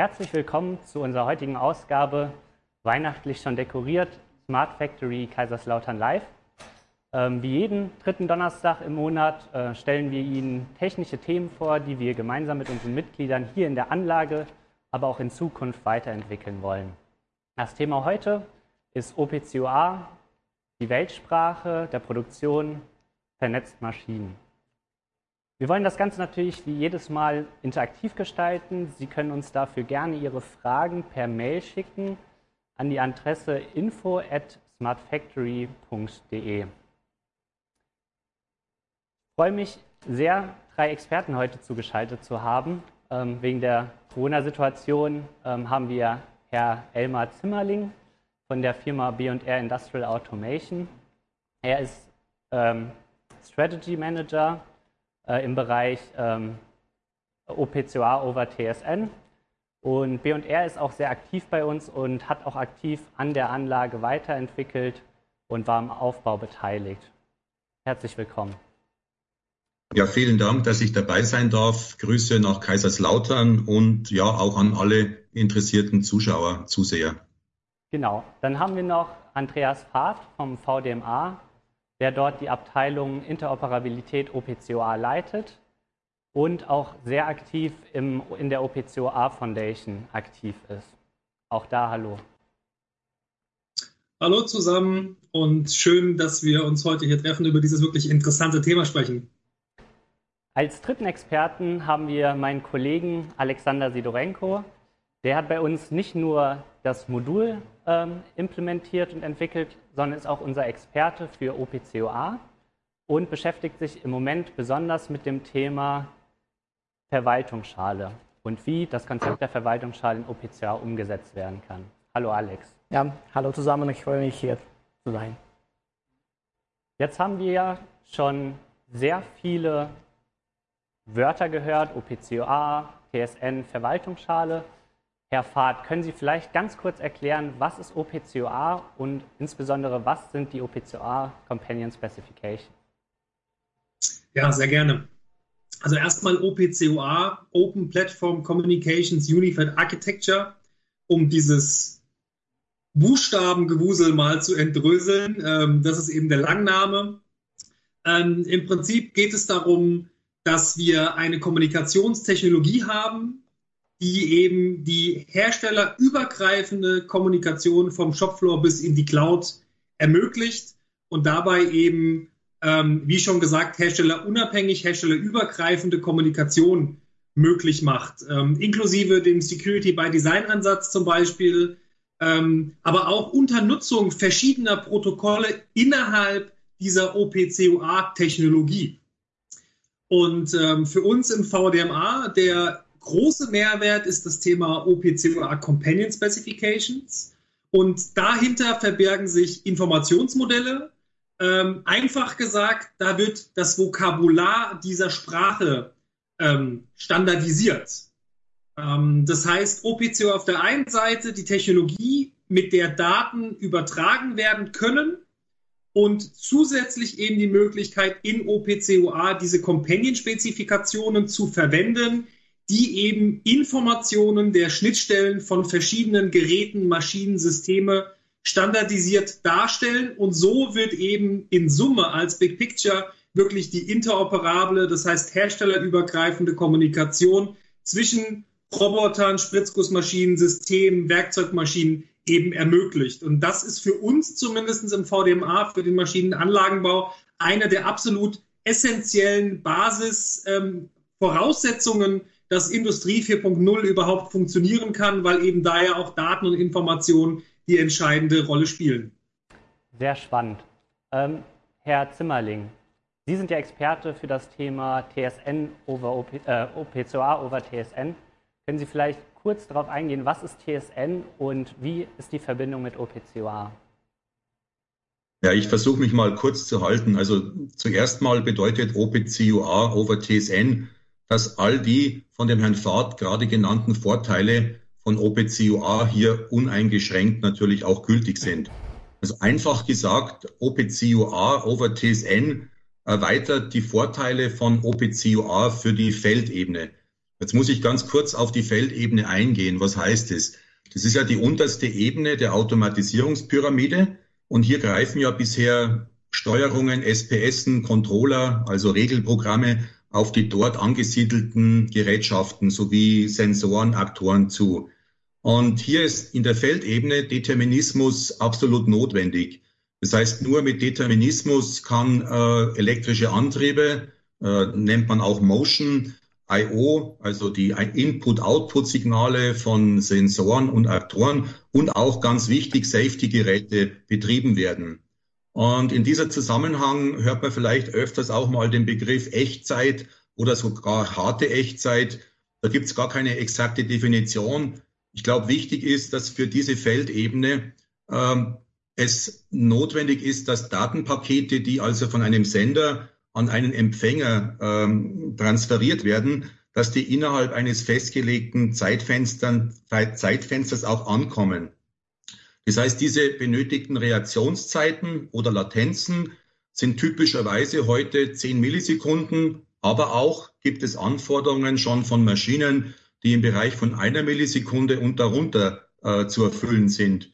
Herzlich willkommen zu unserer heutigen Ausgabe Weihnachtlich schon dekoriert, Smart Factory Kaiserslautern Live. Ähm, wie jeden dritten Donnerstag im Monat äh, stellen wir Ihnen technische Themen vor, die wir gemeinsam mit unseren Mitgliedern hier in der Anlage, aber auch in Zukunft weiterentwickeln wollen. Das Thema heute ist OPCOA, die Weltsprache der Produktion vernetzt Maschinen. Wir wollen das Ganze natürlich wie jedes Mal interaktiv gestalten. Sie können uns dafür gerne Ihre Fragen per Mail schicken an die Adresse info at smartfactory.de. Ich freue mich sehr, drei Experten heute zugeschaltet zu haben. Ähm, wegen der Corona-Situation ähm, haben wir Herr Elmar Zimmerling von der Firma B&R Industrial Automation. Er ist ähm, Strategy Manager äh, im Bereich ähm, OPCOA over TSN. Und B&R ist auch sehr aktiv bei uns und hat auch aktiv an der Anlage weiterentwickelt und war am Aufbau beteiligt. Herzlich willkommen. Ja, vielen Dank, dass ich dabei sein darf. Grüße nach Kaiserslautern und ja auch an alle interessierten Zuschauer, Zuseher. Genau, dann haben wir noch Andreas Fahrt vom VDMA, der dort die Abteilung Interoperabilität OPCOA leitet und auch sehr aktiv im, in der OPCOA Foundation aktiv ist. Auch da hallo. Hallo zusammen und schön, dass wir uns heute hier treffen, über dieses wirklich interessante Thema sprechen. Als dritten Experten haben wir meinen Kollegen Alexander Sidorenko. Der hat bei uns nicht nur das Modul ähm, implementiert und entwickelt, sondern ist auch unser Experte für OPCOA und beschäftigt sich im Moment besonders mit dem Thema Verwaltungsschale und wie das Konzept der Verwaltungsschale in OPCOA umgesetzt werden kann. Hallo Alex. Ja, hallo zusammen, ich freue mich hier zu sein. Jetzt haben wir ja schon sehr viele Wörter gehört, OPCOA, TSN, Verwaltungsschale. Herr Fahrt, können Sie vielleicht ganz kurz erklären, was ist OPCOA und insbesondere was sind die OPCOA Companion Specifications? Ja, sehr gerne. Also erstmal OPCOA, Open Platform Communications Unified Architecture, um dieses Buchstabengewusel mal zu entdröseln. Ähm, das ist eben der Langname. Ähm, Im Prinzip geht es darum, dass wir eine Kommunikationstechnologie haben, die eben die herstellerübergreifende Kommunikation vom Shopfloor bis in die Cloud ermöglicht und dabei eben, ähm, wie schon gesagt, herstellerunabhängig, herstellerübergreifende Kommunikation möglich macht, ähm, inklusive dem Security by Design Ansatz zum Beispiel, ähm, aber auch unter Nutzung verschiedener Protokolle innerhalb dieser OPCOA-Technologie. Und ähm, für uns im VDMA der große Mehrwert ist das Thema OPCOA Companion Specifications. Und dahinter verbergen sich Informationsmodelle. Ähm, einfach gesagt, da wird das Vokabular dieser Sprache ähm, standardisiert. Ähm, das heißt, OPCOA auf der einen Seite die Technologie, mit der Daten übertragen werden können und zusätzlich eben die Möglichkeit in OPCOA diese Companion-Spezifikationen zu verwenden, die eben Informationen der Schnittstellen von verschiedenen Geräten, Maschinen, Systeme standardisiert darstellen. Und so wird eben in Summe als Big Picture wirklich die interoperable, das heißt herstellerübergreifende Kommunikation zwischen Robotern, Spritzgussmaschinen, Systemen, Werkzeugmaschinen eben ermöglicht. Und das ist für uns zumindest im VDMA, für den Maschinenanlagenbau, eine der absolut essentiellen Basisvoraussetzungen, ähm, dass Industrie 4.0 überhaupt funktionieren kann, weil eben da ja auch Daten und Informationen die entscheidende Rolle spielen. Sehr spannend. Ähm, Herr Zimmerling, Sie sind ja Experte für das Thema TSN over OP, äh, OPCOA over TSN. Können Sie vielleicht kurz darauf eingehen, was ist TSN und wie ist die Verbindung mit OPCOA? Ja, ich versuche mich mal kurz zu halten. Also zuerst mal bedeutet OPCOA over TSN dass all die von dem Herrn Fahrt gerade genannten Vorteile von OPCUA hier uneingeschränkt natürlich auch gültig sind. Also einfach gesagt, OPCUA over TSN erweitert die Vorteile von OPCUA für die Feldebene. Jetzt muss ich ganz kurz auf die Feldebene eingehen. Was heißt es? Das ist ja die unterste Ebene der Automatisierungspyramide. Und hier greifen ja bisher Steuerungen, SPSen, Controller, also Regelprogramme auf die dort angesiedelten Gerätschaften sowie Sensoren, Aktoren zu. Und hier ist in der Feldebene Determinismus absolut notwendig. Das heißt, nur mit Determinismus kann äh, elektrische Antriebe, äh, nennt man auch Motion, I.O., also die Input-Output-Signale von Sensoren und Aktoren und auch ganz wichtig Safety-Geräte betrieben werden. Und in dieser Zusammenhang hört man vielleicht öfters auch mal den Begriff Echtzeit oder sogar harte Echtzeit. Da gibt es gar keine exakte Definition. Ich glaube, wichtig ist, dass für diese Feldebene ähm, es notwendig ist, dass Datenpakete, die also von einem Sender an einen Empfänger ähm, transferiert werden, dass die innerhalb eines festgelegten Zeitfenstern, Zeitfensters auch ankommen. Das heißt, diese benötigten Reaktionszeiten oder Latenzen sind typischerweise heute 10 Millisekunden, aber auch gibt es Anforderungen schon von Maschinen, die im Bereich von einer Millisekunde und darunter äh, zu erfüllen sind.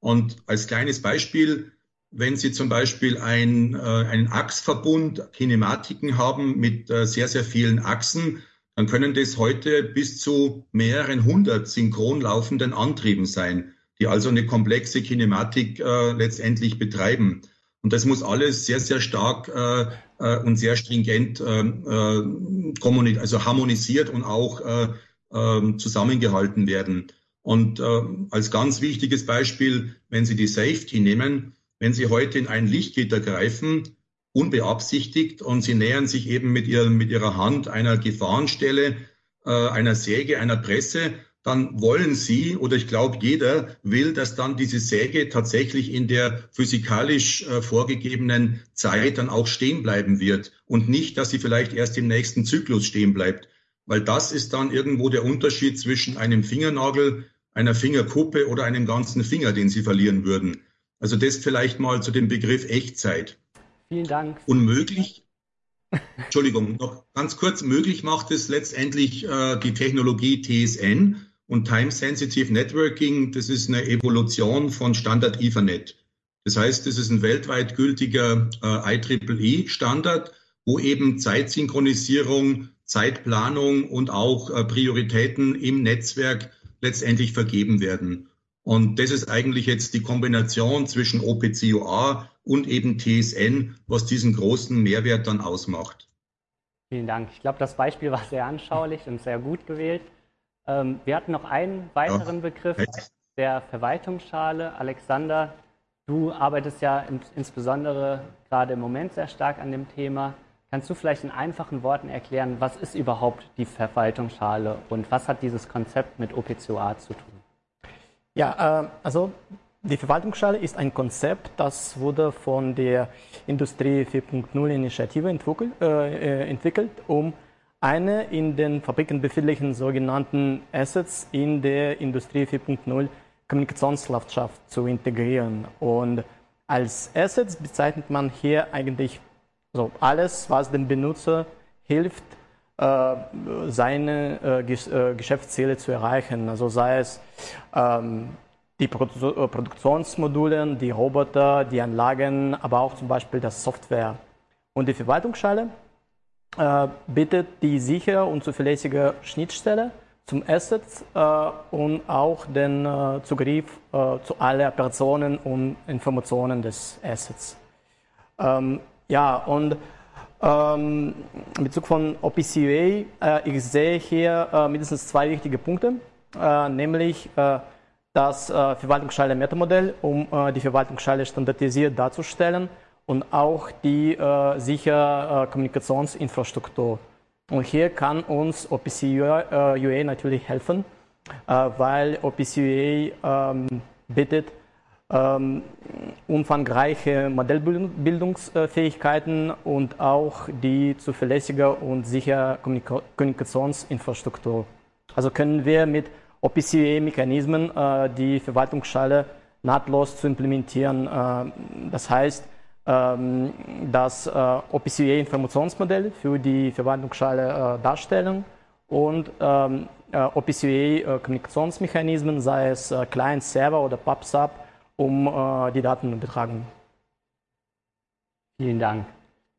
Und als kleines Beispiel, wenn Sie zum Beispiel ein, äh, einen Achsverbund, Kinematiken haben mit äh, sehr, sehr vielen Achsen, dann können das heute bis zu mehreren hundert synchron laufenden Antrieben sein, die also eine komplexe Kinematik äh, letztendlich betreiben. Und das muss alles sehr, sehr stark äh, äh, und sehr stringent äh, äh, also harmonisiert und auch äh, äh, zusammengehalten werden. Und äh, als ganz wichtiges Beispiel, wenn Sie die Safety nehmen, wenn Sie heute in ein Lichtgitter greifen, unbeabsichtigt, und Sie nähern sich eben mit, ihr, mit Ihrer Hand einer Gefahrenstelle, äh, einer Säge, einer Presse, dann wollen Sie, oder ich glaube jeder will, dass dann diese Säge tatsächlich in der physikalisch äh, vorgegebenen Zeit dann auch stehen bleiben wird und nicht, dass sie vielleicht erst im nächsten Zyklus stehen bleibt. Weil das ist dann irgendwo der Unterschied zwischen einem Fingernagel, einer Fingerkuppe oder einem ganzen Finger, den Sie verlieren würden. Also das vielleicht mal zu dem Begriff Echtzeit. Vielen Dank. Unmöglich. Entschuldigung, noch ganz kurz. Möglich macht es letztendlich äh, die Technologie TSN und Time Sensitive Networking. Das ist eine Evolution von Standard Ethernet. Das heißt, es ist ein weltweit gültiger äh, IEEE-Standard, wo eben Zeitsynchronisierung, Zeitplanung und auch äh, Prioritäten im Netzwerk letztendlich vergeben werden. Und das ist eigentlich jetzt die Kombination zwischen OPCOA und eben TSN, was diesen großen Mehrwert dann ausmacht. Vielen Dank. Ich glaube, das Beispiel war sehr anschaulich und sehr gut gewählt. Ähm, wir hatten noch einen weiteren ja. Begriff der Verwaltungsschale. Alexander, du arbeitest ja insbesondere gerade im Moment sehr stark an dem Thema. Kannst du vielleicht in einfachen Worten erklären, was ist überhaupt die Verwaltungsschale und was hat dieses Konzept mit OPCOA zu tun? Ja, äh, also die Verwaltungsschale ist ein Konzept, das wurde von der Industrie 4.0 Initiative entwickelt, äh, äh, entwickelt, um eine in den Fabriken befindlichen sogenannten Assets in der Industrie 4.0 Kommunikationslandschaft zu integrieren. Und als Assets bezeichnet man hier eigentlich so alles, was dem Benutzer hilft, äh, seine äh, äh, Geschäftsziele zu erreichen. Also sei es ähm, die Produktionsmodule, die Roboter, die Anlagen, aber auch zum Beispiel das Software. Und die Verwaltungsschale bietet die sichere und zuverlässige Schnittstelle zum Asset und auch den Zugriff zu allen Operationen und Informationen des Assets. Ähm, ja, und ähm, in Bezug von OPCUA, äh, ich sehe hier äh, mindestens zwei wichtige Punkte, äh, nämlich äh, das äh, Verwaltungsschale Metamodell, um äh, die Verwaltungsschale standardisiert darzustellen und auch die äh, sichere Kommunikationsinfrastruktur. Und hier kann uns OPCUA natürlich helfen, weil OPCUA ähm, bietet ähm, umfangreiche Modellbildungsfähigkeiten und auch die zuverlässige und sichere Kommunikationsinfrastruktur. Also können wir mit OPCUA-Mechanismen äh, die Verwaltungsschale nahtlos zu implementieren. Äh, das heißt, das äh, OPCUA-Informationsmodell für die Verwaltungsschale äh, darstellen und ähm, äh, OPCUA-Kommunikationsmechanismen, sei es äh, Client-Server oder PubSub, um die Daten zu übertragen. Vielen Dank.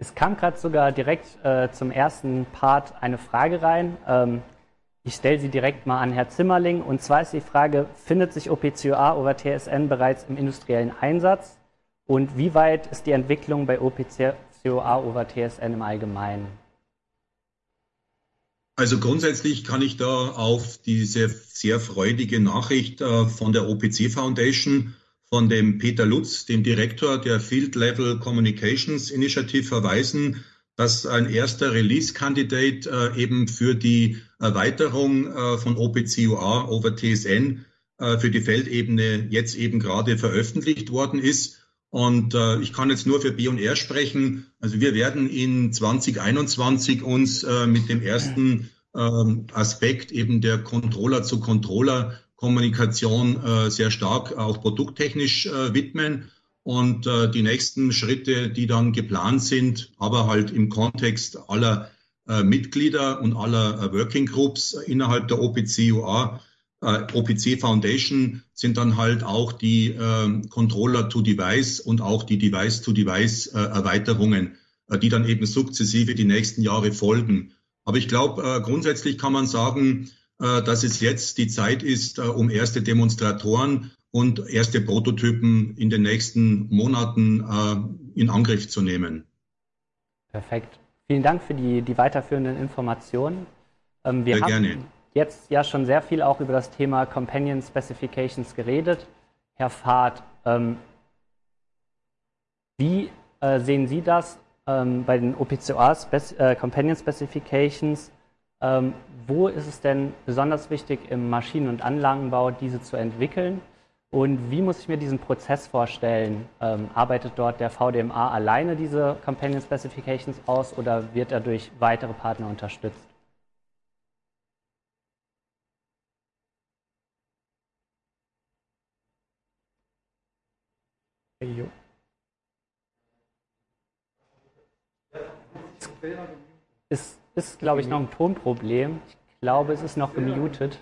Es kam gerade sogar direkt äh, zum ersten Part eine Frage rein. Ähm, ich stelle sie direkt mal an Herr Zimmerling. Und zwar ist die Frage, findet sich OPCOA over TSN bereits im industriellen Einsatz? Und wie weit ist die Entwicklung bei OPCOA over TSN im Allgemeinen? Also grundsätzlich kann ich da auf diese sehr freudige Nachricht äh, von der OPC Foundation von dem Peter Lutz, dem Direktor der Field Level Communications Initiative, verweisen, dass ein erster Release-Candidate äh, eben für die Erweiterung äh, von OPCUA over TSN für die Feldebene jetzt eben gerade veröffentlicht worden ist. Und äh, ich kann jetzt nur für B&R sprechen. Also wir werden in 2021 uns äh, mit dem ersten ähm, Aspekt eben der Controller zu Controller Kommunikation äh, sehr stark auch produkttechnisch äh, widmen. Und äh, die nächsten Schritte, die dann geplant sind, aber halt im Kontext aller äh, Mitglieder und aller äh, Working Groups innerhalb der OPC-UA, äh, OPC Foundation, sind dann halt auch die äh, Controller to Device und auch die Device to Device äh, Erweiterungen, äh, die dann eben sukzessive die nächsten Jahre folgen. Aber ich glaube, äh, grundsätzlich kann man sagen, äh, dass es jetzt die Zeit ist, um erste Demonstratoren und erste Prototypen in den nächsten Monaten in Angriff zu nehmen. Perfekt. Vielen Dank für die, die weiterführenden Informationen. Ähm, wir sehr haben gerne. Jetzt ja schon sehr viel auch über das Thema Companion Specifications geredet. Herr Fahrt, ähm, wie äh, sehen Sie das ähm, bei den OPCOA Spec äh, Companion Specifications? Ähm, wo ist es denn besonders wichtig im Maschinen- und Anlagenbau, diese zu entwickeln? Und wie muss ich mir diesen Prozess vorstellen? Ähm, arbeitet dort der VDMA alleine diese Companion Specifications aus oder wird er durch weitere Partner unterstützt? Ist ist, glaube ich, noch ein Tonproblem. Ich glaube, es ist noch gemutet.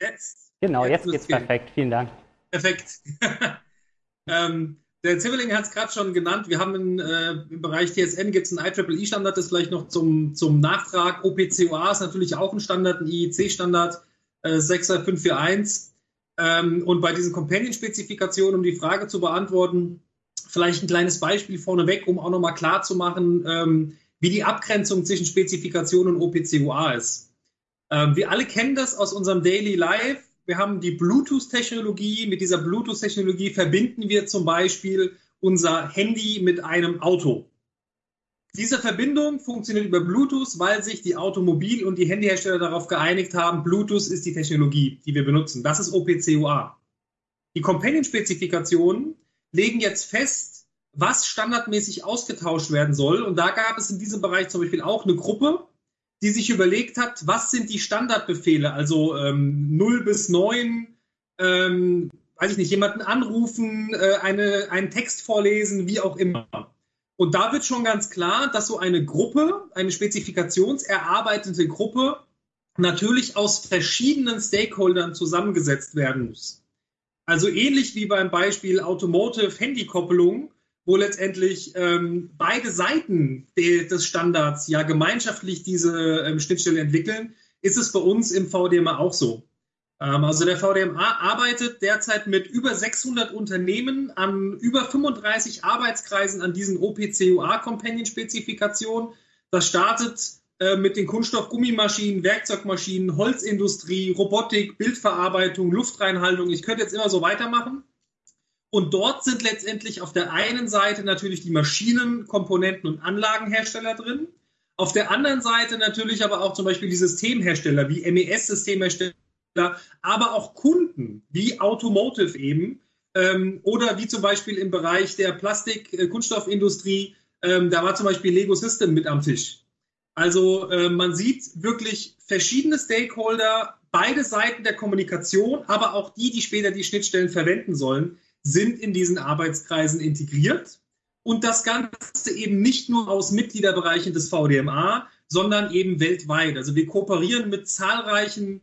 Jetzt? Genau, jetzt, jetzt geht's gehen. perfekt. Vielen Dank. Perfekt. ähm, der Ziveling hat es gerade schon genannt. Wir haben in, äh, im Bereich TSN gibt es einen IEEE-Standard, das vielleicht noch zum, zum Nachtrag. OPCOA ist natürlich auch ein Standard, ein IEC-Standard äh, 60541. Ähm, und bei diesen Companion-Spezifikationen, um die Frage zu beantworten, vielleicht ein kleines Beispiel vorneweg, um auch nochmal klar zu machen, ähm, wie die Abgrenzung zwischen Spezifikation und OPCUA ist. Ähm, wir alle kennen das aus unserem Daily Life. Wir haben die Bluetooth-Technologie. Mit dieser Bluetooth-Technologie verbinden wir zum Beispiel unser Handy mit einem Auto. Diese Verbindung funktioniert über Bluetooth, weil sich die Automobil- und die Handyhersteller darauf geeinigt haben, Bluetooth ist die Technologie, die wir benutzen. Das ist OPCUA. Die Companion-Spezifikationen legen jetzt fest, was standardmäßig ausgetauscht werden soll. Und da gab es in diesem Bereich zum Beispiel auch eine Gruppe, die sich überlegt hat, was sind die Standardbefehle, also ähm, 0 bis 9, ähm, weiß ich nicht, jemanden anrufen, äh, eine, einen Text vorlesen, wie auch immer. Und da wird schon ganz klar, dass so eine Gruppe, eine spezifikationserarbeitende Gruppe, natürlich aus verschiedenen Stakeholdern zusammengesetzt werden muss. Also ähnlich wie beim Beispiel Automotive Handykoppelung wo letztendlich ähm, beide Seiten de, des Standards ja gemeinschaftlich diese ähm, Schnittstelle entwickeln, ist es bei uns im VDMA auch so. Ähm, also der VDMA arbeitet derzeit mit über 600 Unternehmen an über 35 Arbeitskreisen an diesen OPCUA-Companion-Spezifikationen. Das startet äh, mit den Kunststoff-Gummimaschinen, Werkzeugmaschinen, Holzindustrie, Robotik, Bildverarbeitung, Luftreinhaltung. Ich könnte jetzt immer so weitermachen. Und dort sind letztendlich auf der einen Seite natürlich die Maschinen, Komponenten und Anlagenhersteller drin. Auf der anderen Seite natürlich aber auch zum Beispiel die Systemhersteller wie MES-Systemhersteller, aber auch Kunden wie Automotive eben ähm, oder wie zum Beispiel im Bereich der Plastik-Kunststoffindustrie. Äh, ähm, da war zum Beispiel Lego System mit am Tisch. Also äh, man sieht wirklich verschiedene Stakeholder, beide Seiten der Kommunikation, aber auch die, die später die Schnittstellen verwenden sollen, sind in diesen Arbeitskreisen integriert. Und das Ganze eben nicht nur aus Mitgliederbereichen des VDMA, sondern eben weltweit. Also wir kooperieren mit zahlreichen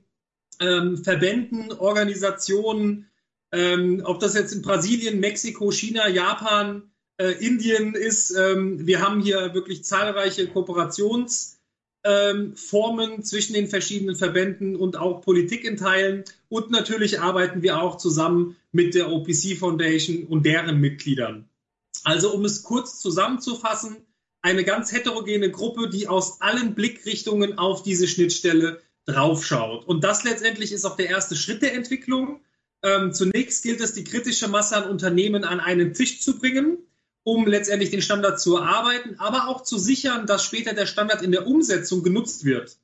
ähm, Verbänden, Organisationen, ähm, ob das jetzt in Brasilien, Mexiko, China, Japan, äh, Indien ist. Ähm, wir haben hier wirklich zahlreiche Kooperationsformen ähm, zwischen den verschiedenen Verbänden und auch Politik in Teilen. Und natürlich arbeiten wir auch zusammen mit der OPC Foundation und deren Mitgliedern. Also um es kurz zusammenzufassen, eine ganz heterogene Gruppe, die aus allen Blickrichtungen auf diese Schnittstelle draufschaut. Und das letztendlich ist auch der erste Schritt der Entwicklung. Ähm, zunächst gilt es, die kritische Masse an Unternehmen an einen Tisch zu bringen, um letztendlich den Standard zu erarbeiten, aber auch zu sichern, dass später der Standard in der Umsetzung genutzt wird.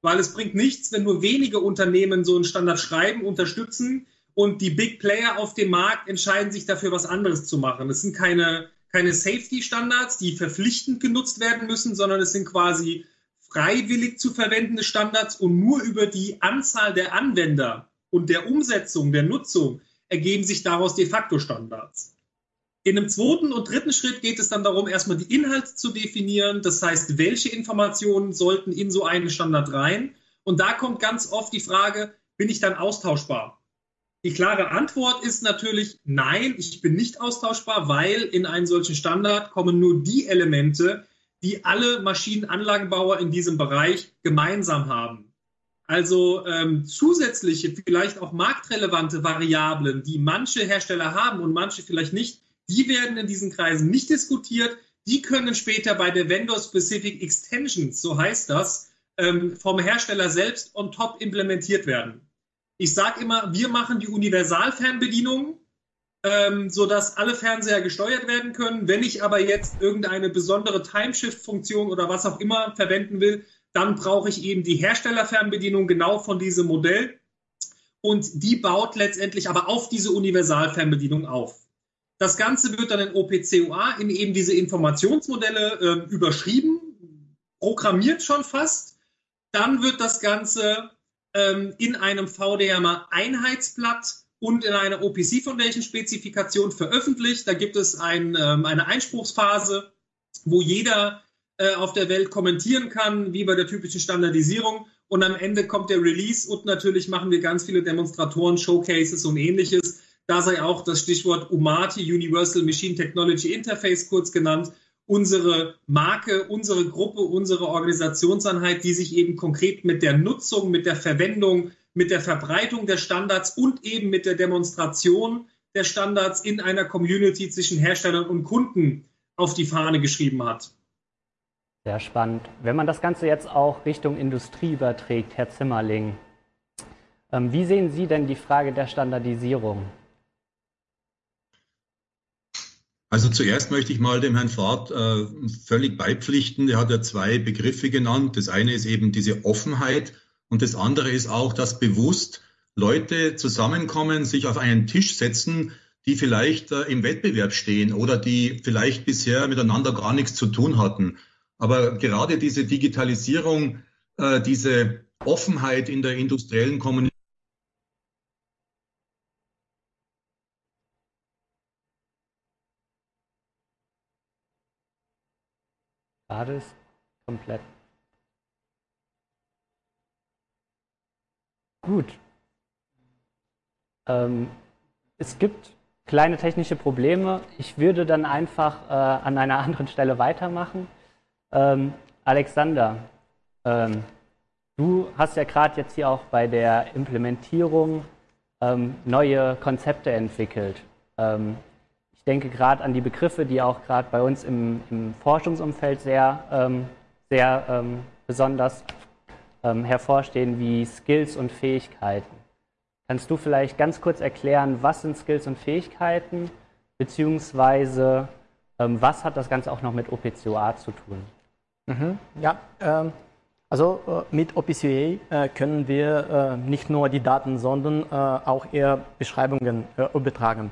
Weil es bringt nichts, wenn nur wenige Unternehmen so einen Standard schreiben, unterstützen und die Big Player auf dem Markt entscheiden sich dafür, was anderes zu machen. Es sind keine, keine Safety-Standards, die verpflichtend genutzt werden müssen, sondern es sind quasi freiwillig zu verwendende Standards und nur über die Anzahl der Anwender und der Umsetzung, der Nutzung ergeben sich daraus de facto Standards. In einem zweiten und dritten Schritt geht es dann darum, erstmal die Inhalte zu definieren. Das heißt, welche Informationen sollten in so einen Standard rein? Und da kommt ganz oft die Frage, bin ich dann austauschbar? Die klare Antwort ist natürlich nein, ich bin nicht austauschbar, weil in einen solchen Standard kommen nur die Elemente, die alle Maschinenanlagenbauer in diesem Bereich gemeinsam haben. Also ähm, zusätzliche, vielleicht auch marktrelevante Variablen, die manche Hersteller haben und manche vielleicht nicht, die werden in diesen Kreisen nicht diskutiert. Die können später bei der Vendor-Specific Extensions, so heißt das, ähm, vom Hersteller selbst on top implementiert werden. Ich sage immer, wir machen die Universalfernbedienung, ähm, sodass alle Fernseher gesteuert werden können. Wenn ich aber jetzt irgendeine besondere Timeshift-Funktion oder was auch immer verwenden will, dann brauche ich eben die Herstellerfernbedienung genau von diesem Modell. Und die baut letztendlich aber auf diese Universalfernbedienung auf. Das Ganze wird dann in OPCOA in eben diese Informationsmodelle äh, überschrieben, programmiert schon fast. Dann wird das Ganze ähm, in einem VDMA-Einheitsblatt und in einer OPC Foundation Spezifikation veröffentlicht. Da gibt es ein, ähm, eine Einspruchsphase, wo jeder äh, auf der Welt kommentieren kann, wie bei der typischen Standardisierung. Und am Ende kommt der Release und natürlich machen wir ganz viele Demonstratoren, Showcases und ähnliches. Da sei auch das Stichwort UMATI, Universal Machine Technology Interface kurz genannt, unsere Marke, unsere Gruppe, unsere Organisationseinheit, die sich eben konkret mit der Nutzung, mit der Verwendung, mit der Verbreitung der Standards und eben mit der Demonstration der Standards in einer Community zwischen Herstellern und Kunden auf die Fahne geschrieben hat. Sehr spannend. Wenn man das Ganze jetzt auch Richtung Industrie überträgt, Herr Zimmerling, ähm, wie sehen Sie denn die Frage der Standardisierung? Also zuerst möchte ich mal dem Herrn Fahrt äh, völlig beipflichten. Er hat ja zwei Begriffe genannt. Das eine ist eben diese Offenheit und das andere ist auch, dass bewusst Leute zusammenkommen, sich auf einen Tisch setzen, die vielleicht äh, im Wettbewerb stehen oder die vielleicht bisher miteinander gar nichts zu tun hatten. Aber gerade diese Digitalisierung, äh, diese Offenheit in der industriellen Kommunikation, Gerade ist komplett. Gut. Ähm, es gibt kleine technische Probleme. Ich würde dann einfach äh, an einer anderen Stelle weitermachen. Ähm, Alexander, ähm, du hast ja gerade jetzt hier auch bei der Implementierung ähm, neue Konzepte entwickelt. Ähm, ich denke gerade an die Begriffe, die auch gerade bei uns im, im, Forschungsumfeld sehr, ähm, sehr besonders ähm, hervorstehen, wie Skills und Fähigkeiten. Kannst du vielleicht ganz kurz erklären, was sind Skills und Fähigkeiten, beziehungsweise ähm, was hat das Ganze auch noch mit OPCOA zu tun? Mhm, ja, ähm, also äh, mit OPCOA äh, können wir äh, nicht nur die Daten, sondern äh, auch eher Beschreibungen äh, übertragen.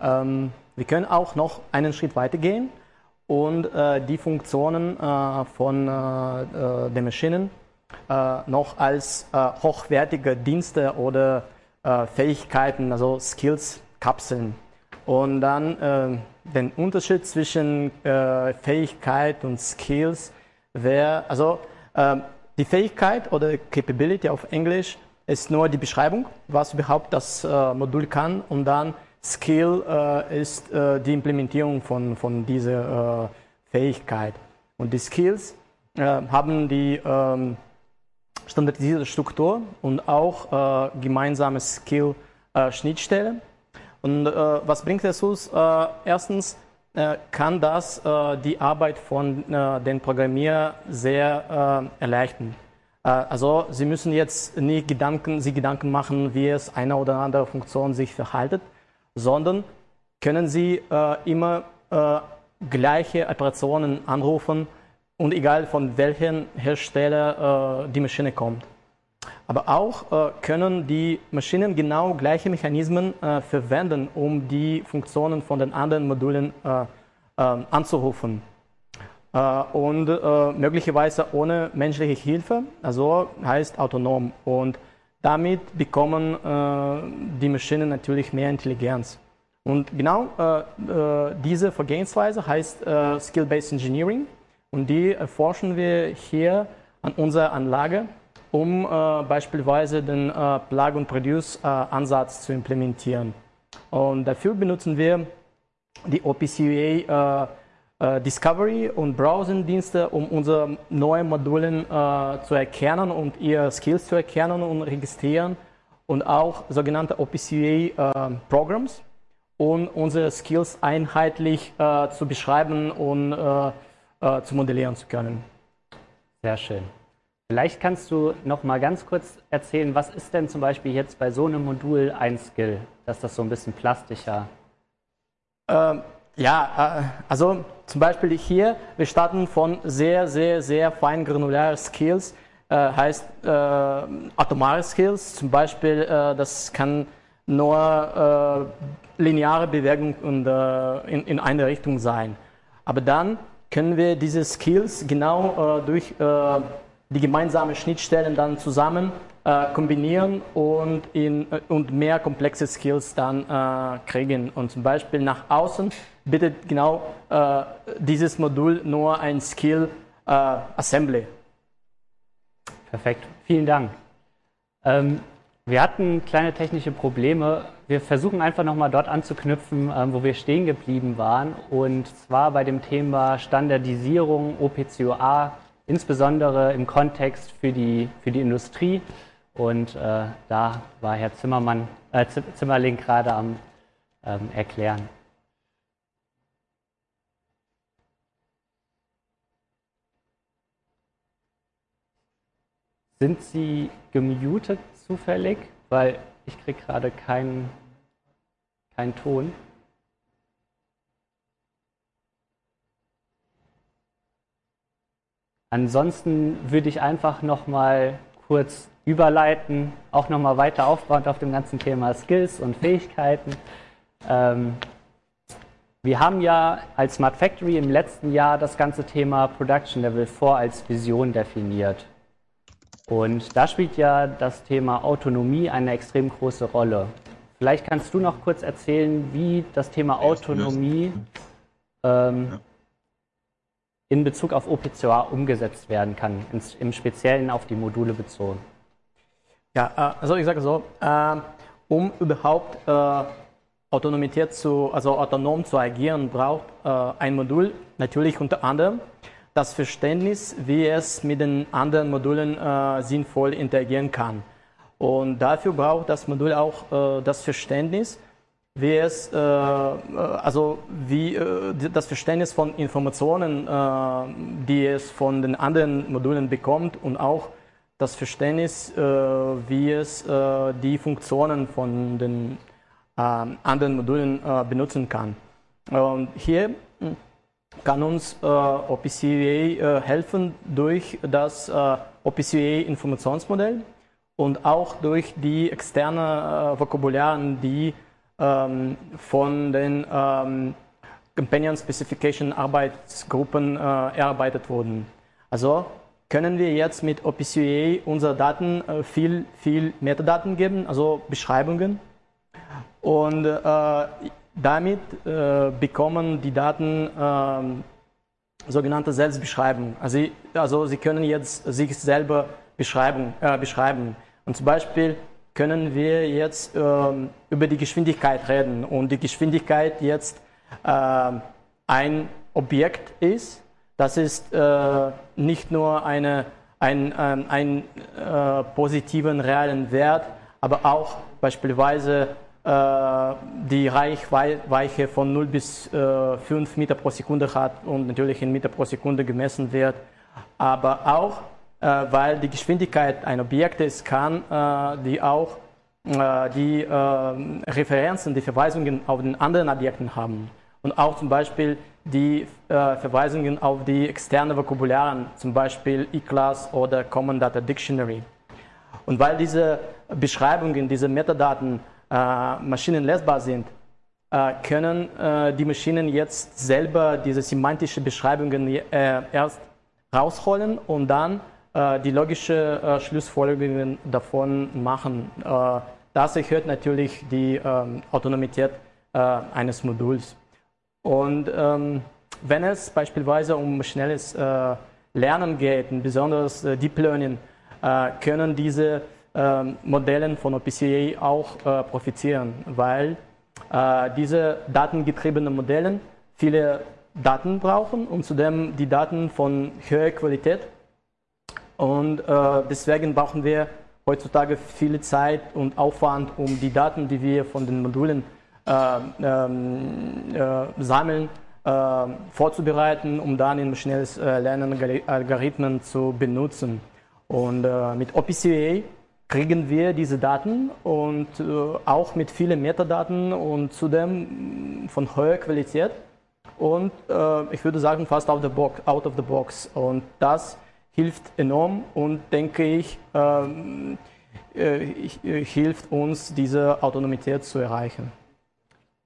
Ähm, wir können auch noch einen Schritt weiter gehen und äh, die Funktionen von den Maschinen noch als äh, hochwertige Dienste oder Fähigkeiten, also Skills, kapseln. Und dann den Unterschied zwischen Fähigkeit und Skills wäre, also Ähm, die Fähigkeit oder Capability auf Englisch ist nur die Beschreibung, was überhaupt das äh, Modul kann und dann Skill äh, ist äh, die Implementierung von, von dieser äh, Fähigkeit. Und die Skills äh, haben die ähm, standardisierte Struktur und auch äh, gemeinsame Skill-Schnittstelle. und was bringt es uns? erstens kann das die Arbeit von den Programmierern sehr erleichtern. Also Sie müssen jetzt nicht Gedanken, Sie Gedanken machen, wie es eine oder andere Funktion sich verhaltet, sondern können Sie äh, immer äh, gleiche Operationen anrufen und egal von welchem Hersteller äh, die Maschine kommt. Aber auch äh, können die Maschinen genau gleiche Mechanismen äh, verwenden, um die Funktionen von den anderen Modulen äh, anzurufen. und möglicherweise ohne menschliche Hilfe, also heißt autonom. Und damit bekommen äh, die Maschinen natürlich mehr Intelligenz. Und genau äh, äh, diese Vorgehensweise heißt äh, Skill-Based Engineering und die erforschen wir hier an unserer Anlage, um äh, beispielsweise den äh, Plug-and-Produce-Ansatz zu implementieren. Und dafür benutzen wir die OPCUA äh, Discovery und Browsing-Dienste, um unsere neuen Modulen äh, zu erkennen und ihre Skills zu erkennen und registrieren und auch sogenannte OPCUA-Programs, äh, um unsere Skills einheitlich äh, zu beschreiben und äh, äh, zu modellieren zu können. Sehr schön. Vielleicht kannst du noch mal ganz kurz erzählen, was ist denn zum Beispiel jetzt bei so einem Modul ein Skill, dass das so ein bisschen plastischer ähm, ja, äh, also zum Beispiel hier, wir starten von sehr, sehr, sehr fein granularen Skills, äh, heißt äh, atomare Skills, zum Beispiel, äh, das kann nur äh, lineare Bewegung und, äh, in, in eine Richtung sein. Aber dann können wir diese Skills genau durch die gemeinsamen Schnittstellen dann zusammen äh, kombinieren und, in, äh, und mehr komplexe Skills dann äh, kriegen. Und zum Beispiel nach außen bietet genau äh, dieses Modul nur ein Skill äh, Assembly. Perfekt, vielen Dank. Ähm, wir hatten kleine technische Probleme. Wir versuchen einfach nochmal dort anzuknüpfen, ähm, wo wir stehen geblieben waren. Und zwar bei dem Thema Standardisierung OPCOA, insbesondere im Kontext für die, für die Industrie. Und äh, da war Herr Zimmermann, äh, Zimmerling gerade am ähm, Erklären. Sind Sie gemutet zufällig? Weil ich kriege gerade keinen keinen Ton. Ansonsten würde ich einfach noch mal kurz überleiten, auch nochmal weiter aufbauend auf dem ganzen Thema Skills und Fähigkeiten. Ähm, wir haben ja als Smart Factory im letzten Jahr das ganze Thema Production Level 4 als Vision definiert. Und da spielt ja das Thema Autonomie eine extrem große Rolle. Vielleicht kannst du noch kurz erzählen, wie das Thema Autonomie ähm, in Bezug auf OPCOA umgesetzt werden kann, im Speziellen auf die Module bezogen. Ja, äh, also ich sage so, äh, um überhaupt äh, Autonomität zu, also autonom zu agieren, braucht ein Modul natürlich unter anderem das Verständnis, wie es mit den anderen Modulen sinnvoll interagieren kann. Und dafür braucht das Modul auch das Verständnis, wie es, also wie das Verständnis von Informationen, die es von den anderen Modulen bekommt und auch das Verständnis, äh, wie es äh, die Funktionen von den äh, anderen Modulen äh, benutzen kann. Und hier hm, kann uns äh, OPCUA äh, helfen durch das OPCUA-Informationsmodell und auch durch die externe Vokabularen, die ähm, von den ähm, Companion Specification Arbeitsgruppen erarbeitet wurden. Also können wir jetzt mit OPCUA unsere Daten äh, viel, viel Metadaten geben, also Beschreibungen. Und äh, damit äh, bekommen die Daten ähm, sogenannte Selbstbeschreibung. Also, also Sie können jetzt sich selber beschreiben, äh, beschreiben. Und zum Beispiel können wir jetzt äh, über die Geschwindigkeit reden und die Geschwindigkeit jetzt äh, ein Objekt ist. Das ist äh, nicht nur eine, ein, ähm, ein äh, positiven realen Wert, aber auch beispielsweise äh, die Reichweite von 0 bis 5 äh, Meter pro Sekunde hat und natürlich in Meter pro Sekunde gemessen wird, aber auch äh, weil die Geschwindigkeit ein Objekt ist, kann die auch die Referenzen, die Verweisungen auf den anderen Objekten haben und auch zum Beispiel die Verweisungen auf die externe Vokabularen, zum Beispiel E-Class oder Common Data Dictionary. Und weil diese Beschreibungen, diese Metadaten äh, maschinenlesbar sind, äh, können äh, die Maschinen jetzt selber diese semantische Beschreibungen erst rausholen und dann die logische Schlussfolgerungen davon machen. das erhöht natürlich die ähm, Autonomität eines Moduls. Und ähm, wenn es beispielsweise um schnelles Lernen geht, besonders Deep Learning, können diese Modellen von OPCA auch äh, profitieren, weil äh, diese datengetriebenen Modelle viele Daten brauchen und zudem die Daten von höherer Qualität. Und äh, deswegen brauchen wir heutzutage viel Zeit und Aufwand, um die Daten, die wir von den Modulen ähm, sammeln, vorzubereiten, um dann in schnelles Lernen Algorithmen zu benutzen. Und mit OPCA kriegen wir diese Daten und äh, auch mit vielen Metadaten und zudem von hoher Qualität und äh, ich würde sagen fast out, box, out, of the box. Und das hilft enorm und denke ich, ähm, äh, äh, hilft uns, diese Autonomität zu erreichen.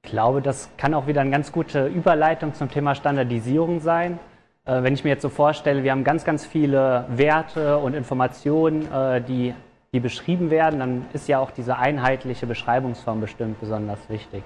Ich glaube, das kann auch wieder eine ganz gute Überleitung zum Thema Standardisierung sein. Äh, wenn ich mir jetzt so vorstelle, wir haben ganz, ganz viele Werte und Informationen, äh, die die beschrieben werden, dann ist ja auch diese einheitliche Beschreibungsform bestimmt besonders wichtig.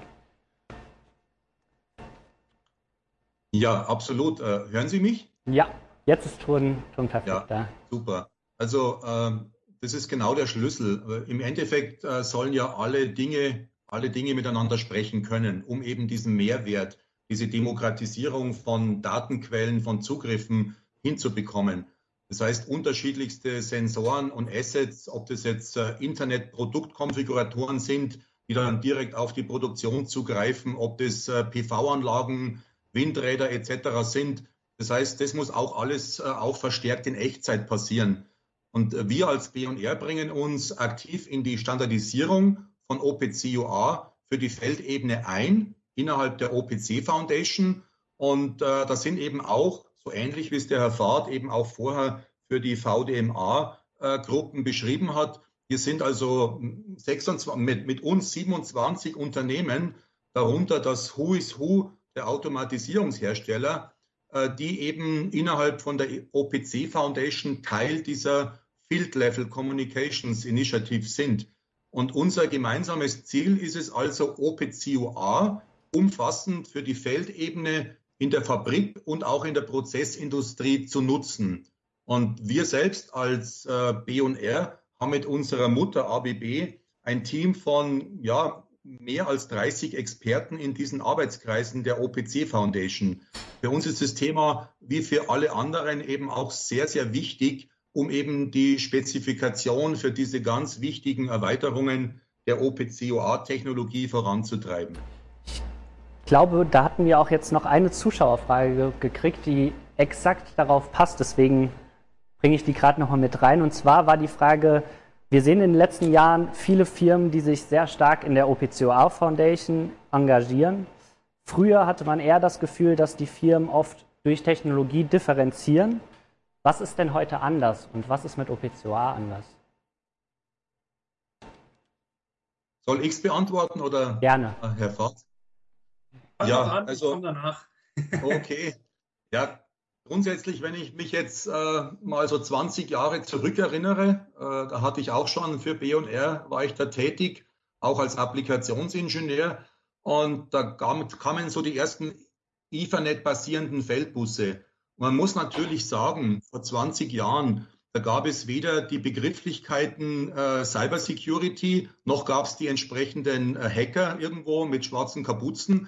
Ja, absolut. Äh, hören Sie mich? Ja, jetzt ist Ton, Ton perfekt ja, da. Super. Also ähm, das ist genau der Schlüssel. Äh, Im Endeffekt äh, sollen ja alle Dinge, alle Dinge miteinander sprechen können, um eben diesen Mehrwert, diese Demokratisierung von Datenquellen, von Zugriffen hinzubekommen. Das heißt, unterschiedlichste Sensoren und Assets, ob das jetzt äh, Internet-Produktkonfiguratoren sind, die dann direkt auf die Produktion zugreifen, ob das äh, PV-Anlagen, Windräder etc. sind. Das heißt, das muss auch alles äh, auch verstärkt in Echtzeit passieren. Und wir als B&R bringen uns aktiv in die Standardisierung von OPC-UA für die Feldebene ein innerhalb der OPC Foundation. Und äh, da sind eben auch so ähnlich wie es der Herr Fahrt eben auch vorher für die VDMA-Gruppen beschrieben hat. Wir sind also 26, mit, mit uns 27 Unternehmen, darunter das Who is Who der Automatisierungshersteller, äh, die eben innerhalb von der OPC Foundation Teil dieser Field Level Communications Initiative sind. Und unser gemeinsames Ziel ist es also, OPCUA umfassend für die Feldebene in der Fabrik und auch in der Prozessindustrie zu nutzen. Und wir selbst als äh, B&R haben mit unserer Mutter ABB ein Team von ja, mehr als 30 Experten in diesen Arbeitskreisen der OPC Foundation. Für uns ist das Thema wie für alle anderen eben auch sehr, sehr wichtig, um eben die Spezifikation für diese ganz wichtigen Erweiterungen der OPC-OA-Technologie voranzutreiben glaube, da hatten wir auch jetzt noch eine Zuschauerfrage gekriegt, die exakt darauf passt. Deswegen bringe ich die gerade nochmal mit rein. Und zwar war die Frage, wir sehen in den letzten Jahren viele Firmen, die sich sehr stark in der OPCOR Foundation engagieren. Früher hatte man eher das Gefühl, dass die Firmen oft durch Technologie differenzieren. Was ist denn heute anders und was ist mit OPCOR anders? Soll ich es beantworten oder Gerne. Herr Fahrt? Ja, an, also danach. okay. Ja, grundsätzlich, wenn ich mich jetzt äh, mal so 20 Jahre zurückerinnere, äh, da hatte ich auch schon für B&R, war ich da tätig, auch als Applikationsingenieur. Und da kam, kamen so die ersten Ethernet-basierenden Feldbusse. Man muss natürlich sagen, vor 20 Jahren, da gab es weder die Begrifflichkeiten äh, Cybersecurity, noch gab es die entsprechenden äh, Hacker irgendwo mit schwarzen Kapuzen,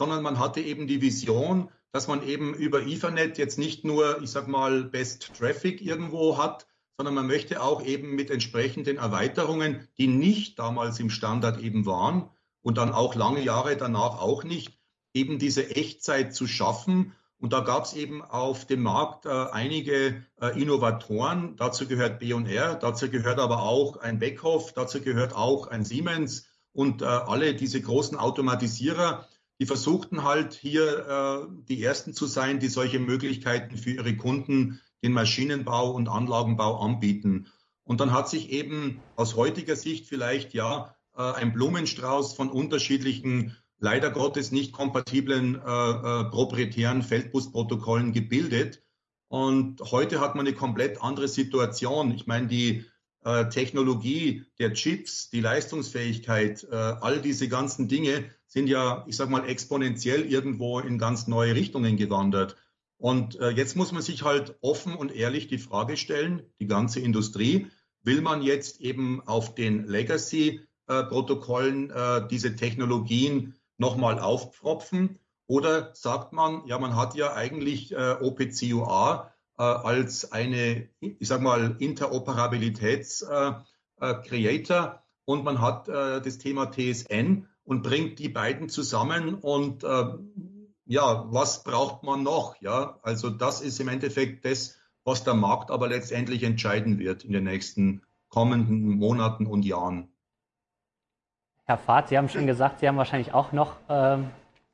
sondern man hatte eben die Vision, dass man eben über Ethernet jetzt nicht nur, ich sag mal, Best Traffic irgendwo hat, sondern man möchte auch eben mit entsprechenden Erweiterungen, die nicht damals im Standard eben waren und dann auch lange Jahre danach auch nicht, eben diese Echtzeit zu schaffen. Und da gab es eben auf dem Markt äh, einige äh, Innovatoren. Dazu gehört B&R, dazu gehört aber auch ein Beckhoff, dazu gehört auch ein Siemens und äh, alle diese großen Automatisierer, die versuchten halt hier äh, die ersten zu sein, die solche Möglichkeiten für ihre Kunden den Maschinenbau und Anlagenbau anbieten. Und dann hat sich eben aus heutiger Sicht vielleicht ja äh, ein Blumenstrauß von unterschiedlichen, leider Gottes nicht kompatiblen äh, äh, proprietären Feldbusprotokollen gebildet. Und heute hat man eine komplett andere Situation. Ich meine, die Technologie der Chips, die Leistungsfähigkeit, äh, all diese ganzen Dinge sind ja, ich sage mal, exponentiell irgendwo in ganz neue Richtungen gewandert. Und äh, jetzt muss man sich halt offen und ehrlich die Frage stellen, die ganze Industrie, will man jetzt eben auf den Legacy-Protokollen äh, äh, diese Technologien nochmal aufpropfen? Oder sagt man, ja, man hat ja eigentlich äh, OPCUA äh, als eine, ich sag mal, Interoperabilitäts-Creator äh, und man hat das Thema TSN und bringt die beiden zusammen und ja, was braucht man noch? Ja, also das ist im Endeffekt das, was der Markt aber letztendlich entscheiden wird in den nächsten kommenden Monaten und Jahren. Herr Fahrt, Sie haben schon gesagt, Sie haben wahrscheinlich auch noch ähm,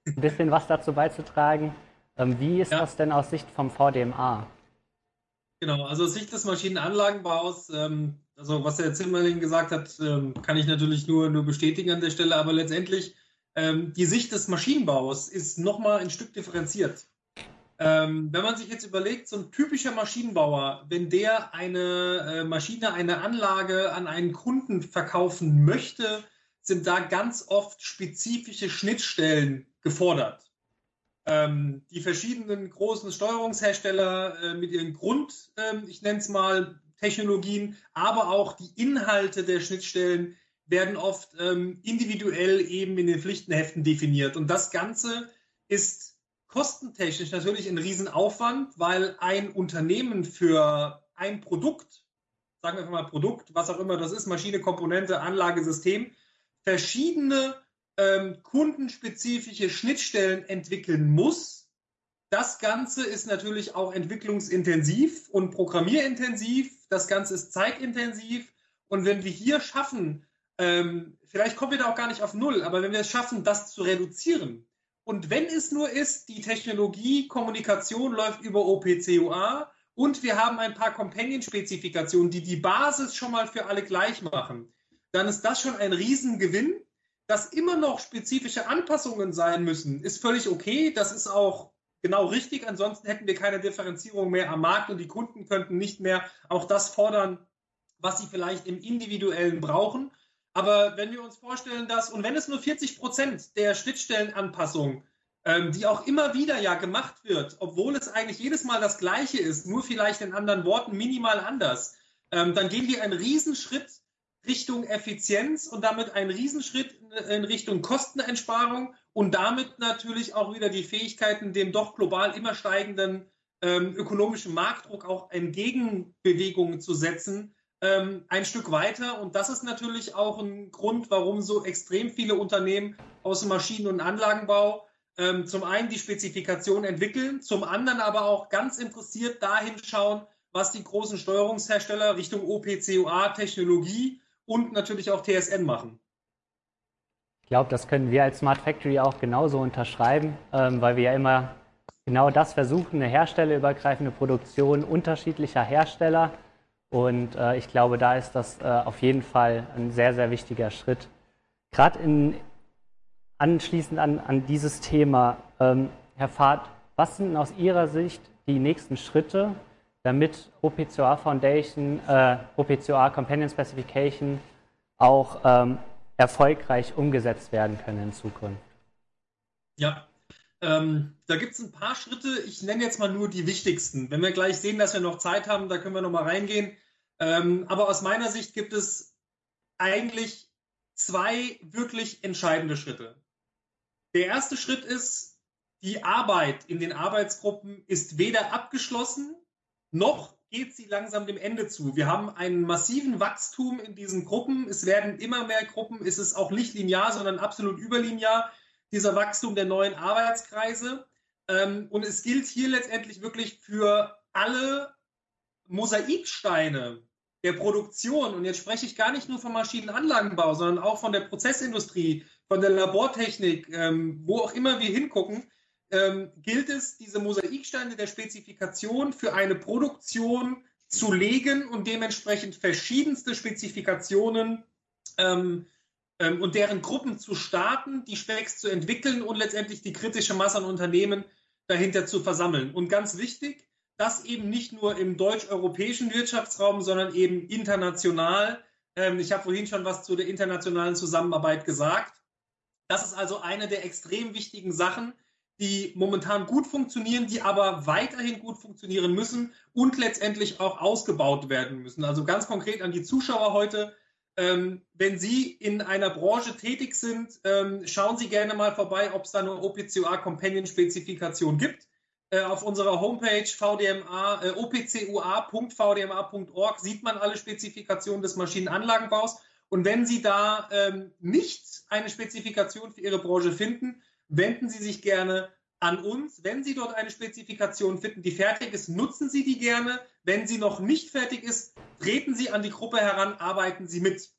ein bisschen was dazu beizutragen. Ähm, wie ist ja. das denn aus Sicht vom VDMA? Genau, also Sicht des Maschinenanlagenbaus, ähm, also was der Zimmerling gesagt hat, ähm, kann ich natürlich nur, nur bestätigen an der Stelle, aber letztendlich ähm, die Sicht des Maschinenbaus ist nochmal ein Stück differenziert. Ähm, wenn man sich jetzt überlegt, so ein typischer Maschinenbauer, wenn der eine äh, Maschine, eine Anlage an einen Kunden verkaufen möchte, sind da ganz oft spezifische Schnittstellen gefordert. Ähm, die verschiedenen großen Steuerungshersteller äh, mit ihren Grund, äh, ich nenne es mal, Technologien, aber auch die Inhalte der Schnittstellen, werden oft ähm, individuell eben in den Pflichtenheften definiert. Und das Ganze ist kostentechnisch natürlich ein Riesenaufwand, weil ein Unternehmen für ein Produkt, sagen wir mal Produkt, was auch immer das ist, Maschine, Komponente, Anlage, System, verschiedene ähm, kundenspezifische Schnittstellen entwickeln muss. Das Ganze ist natürlich auch entwicklungsintensiv und programmierintensiv. Das Ganze ist zeitintensiv. Und wenn wir hier schaffen, ähm, vielleicht kommen wir da auch gar nicht auf Null, aber wenn wir es schaffen, das zu reduzieren, und wenn es nur ist, die Technologie, Kommunikation läuft über OPCUA und wir haben ein paar Companion-Spezifikationen, die die Basis schon mal für alle gleich machen, dann ist das schon ein Riesengewinn. Dass immer noch spezifische Anpassungen sein müssen, ist völlig okay. Das ist auch genau richtig. Ansonsten hätten wir keine Differenzierung mehr am Markt und die Kunden könnten nicht mehr auch das fordern, was sie vielleicht im Individuellen brauchen. Aber wenn wir uns vorstellen, dass, und wenn es nur 40 Prozent der Schnittstellenanpassung, ähm, die auch immer wieder ja gemacht wird, obwohl es eigentlich jedes Mal das Gleiche ist, nur vielleicht in anderen Worten minimal anders, ähm, dann gehen wir einen Riesenschritt Richtung Effizienz und damit einen Riesenschritt in Richtung Kosteneinsparung und damit natürlich auch wieder die Fähigkeiten, dem doch global immer steigenden ähm, ökonomischen Marktdruck auch Entgegenbewegungen zu setzen, ähm, ein Stück weiter. Und das ist natürlich auch ein Grund, warum so extrem viele Unternehmen aus dem Maschinen- und Anlagenbau ähm, zum einen die Spezifikation entwickeln, zum anderen aber auch ganz interessiert dahin schauen, was die großen Steuerungshersteller Richtung OPCOA-Technologie und natürlich auch TSN machen. Ich glaube, das können wir als Smart Factory auch genauso unterschreiben, ähm, weil wir ja immer genau das versuchen, eine herstellerübergreifende Produktion unterschiedlicher Hersteller und äh, ich glaube, da ist das äh, auf jeden Fall ein sehr, sehr wichtiger Schritt. Gerade anschließend an, an dieses Thema, ähm, Herr Fahrt, was sind aus Ihrer Sicht die nächsten Schritte, damit OPCOA Foundation, äh, OPCOA Companion Specification auch ähm, erfolgreich umgesetzt werden können in Zukunft? Ja, Ähm, da gibt es ein paar Schritte. Ich nenne jetzt mal nur die wichtigsten. Wenn wir gleich sehen, dass wir noch Zeit haben, da können wir noch mal reingehen. Ähm, aber aus meiner Sicht gibt es eigentlich zwei wirklich entscheidende Schritte. Der erste Schritt ist, die Arbeit in den Arbeitsgruppen ist weder abgeschlossen, noch geht sie langsam dem Ende zu. Wir haben einen massiven Wachstum in diesen Gruppen. Es werden immer mehr Gruppen. Es ist auch nicht linear, sondern absolut überlinear, dieser Wachstum der neuen Arbeitskreise. Ähm, und es gilt hier letztendlich wirklich für alle Mosaiksteine der Produktion. Und jetzt spreche ich gar nicht nur vom Maschinenanlagenbau, sondern auch von der Prozessindustrie, von der Labortechnik, ähm, wo auch immer wir hingucken ähm, gilt es, diese Mosaiksteine der Spezifikation für eine Produktion zu legen und dementsprechend verschiedenste Spezifikationen ähm, ähm, und deren Gruppen zu starten, die Specs zu entwickeln und letztendlich die kritische Masse an Unternehmen dahinter zu versammeln. Und ganz wichtig, das eben nicht nur im deutsch-europäischen Wirtschaftsraum, sondern eben international. Ähm, ich habe vorhin schon was zu der internationalen Zusammenarbeit gesagt. Das ist also eine der extrem wichtigen Sachen, die momentan gut funktionieren, die aber weiterhin gut funktionieren müssen und letztendlich auch ausgebaut werden müssen. Also ganz konkret an die Zuschauer heute. Ähm, wenn Sie in einer Branche tätig sind, ähm, schauen Sie gerne mal vorbei, ob es da eine OPCUA Companion Spezifikation gibt. Äh, auf unserer Homepage VDMA, äh, opcua.vdma.org sieht man alle Spezifikationen des Maschinenanlagenbaus. Und wenn Sie da ähm, nicht eine Spezifikation für Ihre Branche finden, wenden Sie sich gerne an uns. Wenn Sie dort eine Spezifikation finden, die fertig ist, nutzen Sie die gerne. Wenn sie noch nicht fertig ist, treten Sie an die Gruppe heran, arbeiten Sie mit.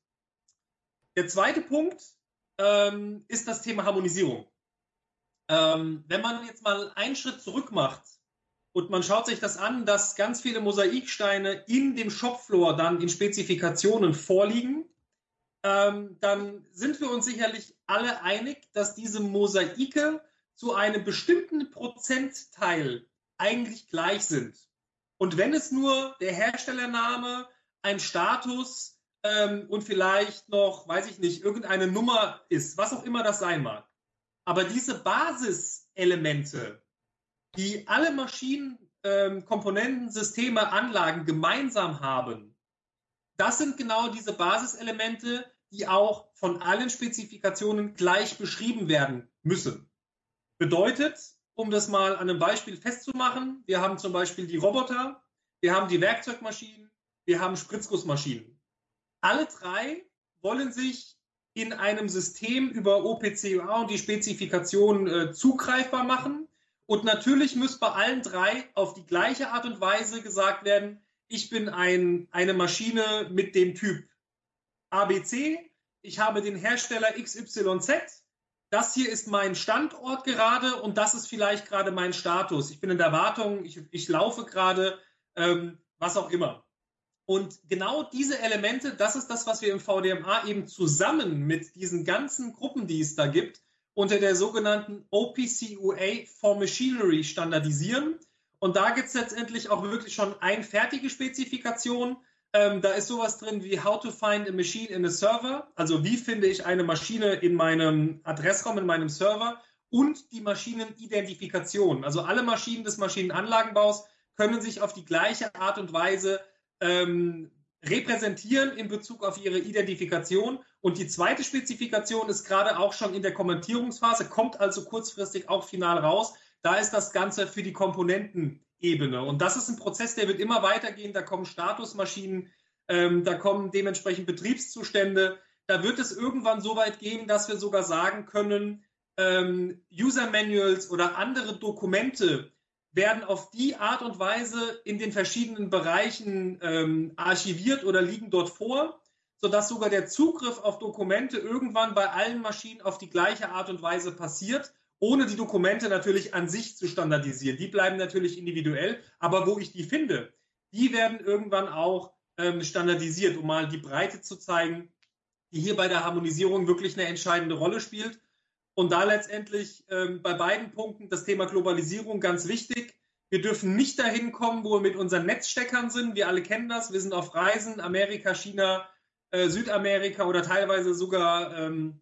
Der zweite Punkt ähm, ist das Thema Harmonisierung. Ähm, wenn man jetzt mal einen Schritt zurück macht und man schaut sich das an, dass ganz viele Mosaiksteine in dem Shopfloor dann in Spezifikationen vorliegen, ähm, dann sind wir uns sicherlich alle einig, dass diese Mosaike zu einem bestimmten Prozentteil eigentlich gleich sind. Und wenn es nur der Herstellername, ein Status ähm, und vielleicht noch, weiß ich nicht, irgendeine Nummer ist, was auch immer das sein mag. Aber diese Basiselemente, die alle Maschinen, ähm, Komponenten, Systeme, Anlagen gemeinsam haben, das sind genau diese Basiselemente, die auch von allen Spezifikationen gleich beschrieben werden müssen. Bedeutet, um das mal an einem Beispiel festzumachen, wir haben zum Beispiel die Roboter, wir haben die Werkzeugmaschinen, wir haben Spritzgussmaschinen. Alle drei wollen sich in einem System über OPCUA und die Spezifikation äh, zugreifbar machen. Und natürlich muss bei allen drei auf die gleiche Art und Weise gesagt werden, ich bin ein, eine Maschine mit dem Typ ABC, ich habe den Hersteller XYZ, das hier ist mein Standort gerade und das ist vielleicht gerade mein Status. Ich bin in der Wartung, ich, ich laufe gerade, ähm, was auch immer. Und genau diese Elemente, das ist das, was wir im VDMA eben zusammen mit diesen ganzen Gruppen, die es da gibt, unter der sogenannten OPCUA for Machinery standardisieren. Und da gibt es letztendlich auch wirklich schon ein fertige Spezifikation, ähm, da ist sowas drin wie How to find a machine in a server. Also wie finde ich eine Maschine in meinem Adressraum, in meinem Server und die Maschinenidentifikation. Also alle Maschinen des Maschinenanlagenbaus können sich auf die gleiche Art und Weise ähm, repräsentieren in Bezug auf ihre Identifikation. Und die zweite Spezifikation ist gerade auch schon in der Kommentierungsphase, kommt also kurzfristig auch final raus. Da ist das Ganze für die Komponentenebene. Und das ist ein Prozess, der wird immer weitergehen. Da kommen Statusmaschinen, ähm, da kommen dementsprechend Betriebszustände. Da wird es irgendwann so weit gehen, dass wir sogar sagen können, ähm, User Manuals oder andere Dokumente werden auf die Art und Weise in den verschiedenen Bereichen ähm, archiviert oder liegen dort vor, sodass sogar der Zugriff auf Dokumente irgendwann bei allen Maschinen auf die gleiche Art und Weise passiert ohne die Dokumente natürlich an sich zu standardisieren. Die bleiben natürlich individuell, aber wo ich die finde, die werden irgendwann auch ähm, standardisiert, um mal die Breite zu zeigen, die hier bei der Harmonisierung wirklich eine entscheidende Rolle spielt. Und da letztendlich ähm, bei beiden Punkten das Thema Globalisierung ganz wichtig. Wir dürfen nicht dahin kommen, wo wir mit unseren Netzsteckern sind. Wir alle kennen das. Wir sind auf Reisen, Amerika, China, äh, Südamerika oder teilweise sogar ähm,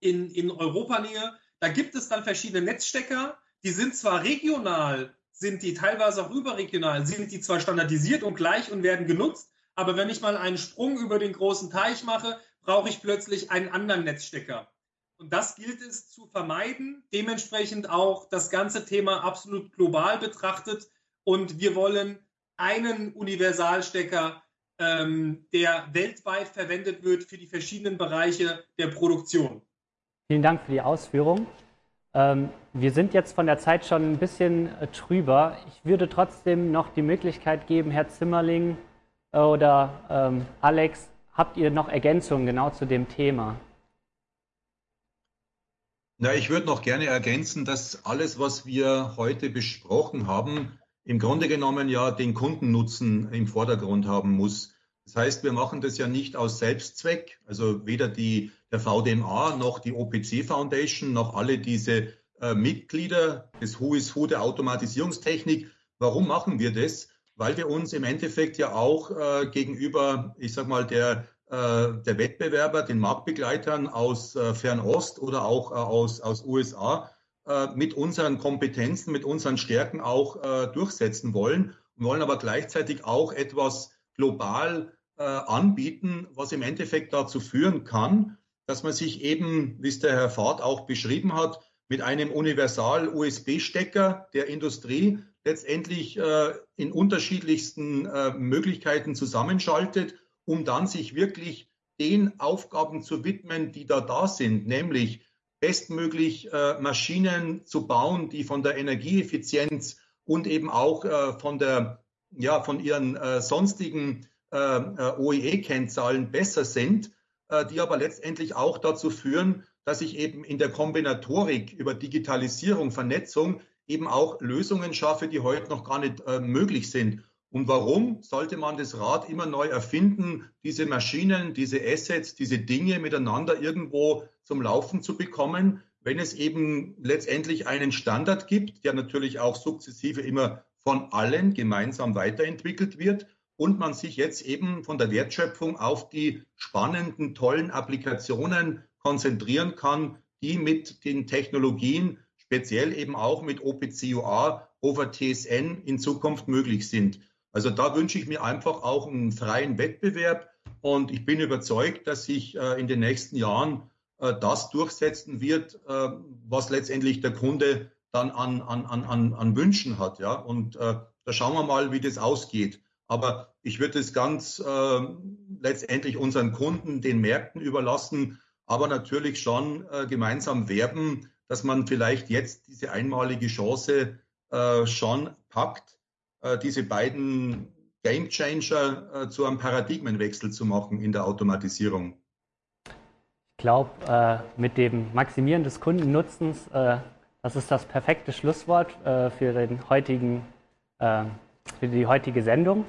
in, in Europanähe. Da gibt es dann verschiedene Netzstecker, die sind zwar regional, sind die teilweise auch überregional, sind die zwar standardisiert und gleich und werden genutzt, aber wenn ich mal einen Sprung über den großen Teich mache, brauche ich plötzlich einen anderen Netzstecker. Und das gilt es zu vermeiden, dementsprechend auch das ganze Thema absolut global betrachtet. Und wir wollen einen Universalstecker, ähm, der weltweit verwendet wird für die verschiedenen Bereiche der Produktion. Vielen Dank für die Ausführung. Ähm, wir sind jetzt von der Zeit schon ein bisschen äh, trüber. Ich würde trotzdem noch die Möglichkeit geben, Herr Zimmerling äh, oder ähm, Alex, habt ihr noch Ergänzungen genau zu dem Thema? Na, ich würde noch gerne ergänzen, dass alles, was wir heute besprochen haben, im Grunde genommen ja den Kundennutzen im Vordergrund haben muss. Das heißt, wir machen das ja nicht aus Selbstzweck, also weder die, der VDMA noch die OPC Foundation noch alle diese äh, Mitglieder des Who is Who der Automatisierungstechnik. Warum machen wir das? Weil wir uns im Endeffekt ja auch äh, gegenüber, ich sag mal, der, äh, der Wettbewerber, den Marktbegleitern aus äh, Fernost oder auch äh, aus, aus USA äh, mit unseren Kompetenzen, mit unseren Stärken auch durchsetzen wollen und wollen aber gleichzeitig auch etwas global äh, anbieten, was im Endeffekt dazu führen kann, dass man sich eben, wie es der Herr Fahrt auch beschrieben hat, mit einem Universal-USB-Stecker der Industrie letztendlich äh, in unterschiedlichsten äh, Möglichkeiten zusammenschaltet, um dann sich wirklich den Aufgaben zu widmen, die da da sind, nämlich bestmöglich äh, Maschinen zu bauen, die von der Energieeffizienz und eben auch äh, von der ja, von ihren äh, sonstigen äh, äh OEE-Kennzahlen besser sind, äh, die aber letztendlich auch dazu führen, dass ich eben in der Kombinatorik über Digitalisierung, Vernetzung eben auch Lösungen schaffe, die heute noch gar nicht äh, möglich sind. Und warum sollte man das Rad immer neu erfinden, diese Maschinen, diese Assets, diese Dinge miteinander irgendwo zum Laufen zu bekommen, wenn es eben letztendlich einen Standard gibt, der natürlich auch sukzessive immer von allen gemeinsam weiterentwickelt wird und man sich jetzt eben von der Wertschöpfung auf die spannenden, tollen Applikationen konzentrieren kann, die mit den Technologien, speziell eben auch mit OPCUA over TSN in Zukunft möglich sind. Also da wünsche ich mir einfach auch einen freien Wettbewerb und ich bin überzeugt, dass sich äh, in den nächsten Jahren äh, das durchsetzen wird, äh, was letztendlich der Kunde dann an, an, an, an Wünschen hat. Ja? Und äh, da schauen wir mal, wie das ausgeht. Aber ich würde es ganz äh, letztendlich unseren Kunden, den Märkten überlassen, aber natürlich schon äh, gemeinsam werben, dass man vielleicht jetzt diese einmalige Chance äh, schon packt, äh, diese beiden Game Changer äh, zu einem Paradigmenwechsel zu machen in der Automatisierung. Ich glaube, äh, mit dem Maximieren des Kundennutzens äh, das ist das perfekte Schlusswort äh, für, den heutigen, äh, für die heutige Sendung.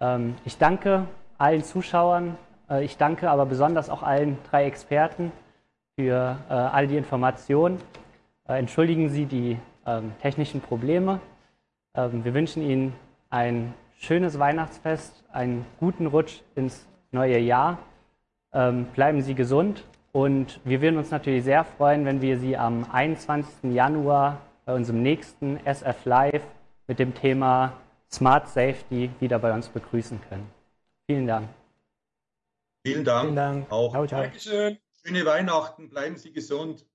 Ähm, ich danke allen Zuschauern, äh, ich danke aber besonders auch allen drei Experten für äh, all die Informationen. Äh, entschuldigen Sie die ähm, technischen Probleme. Ähm, wir wünschen Ihnen ein schönes Weihnachtsfest, einen guten Rutsch ins neue Jahr. Ähm, bleiben Sie gesund und wir würden uns natürlich sehr freuen, wenn wir Sie am 21. Januar bei unserem nächsten SF Live mit dem Thema Smart Safety wieder bei uns begrüßen können. Vielen Dank. Vielen Dank. Vielen Dank. Auch. Ciao, ciao. Dankeschön. Schöne Weihnachten. Bleiben Sie gesund.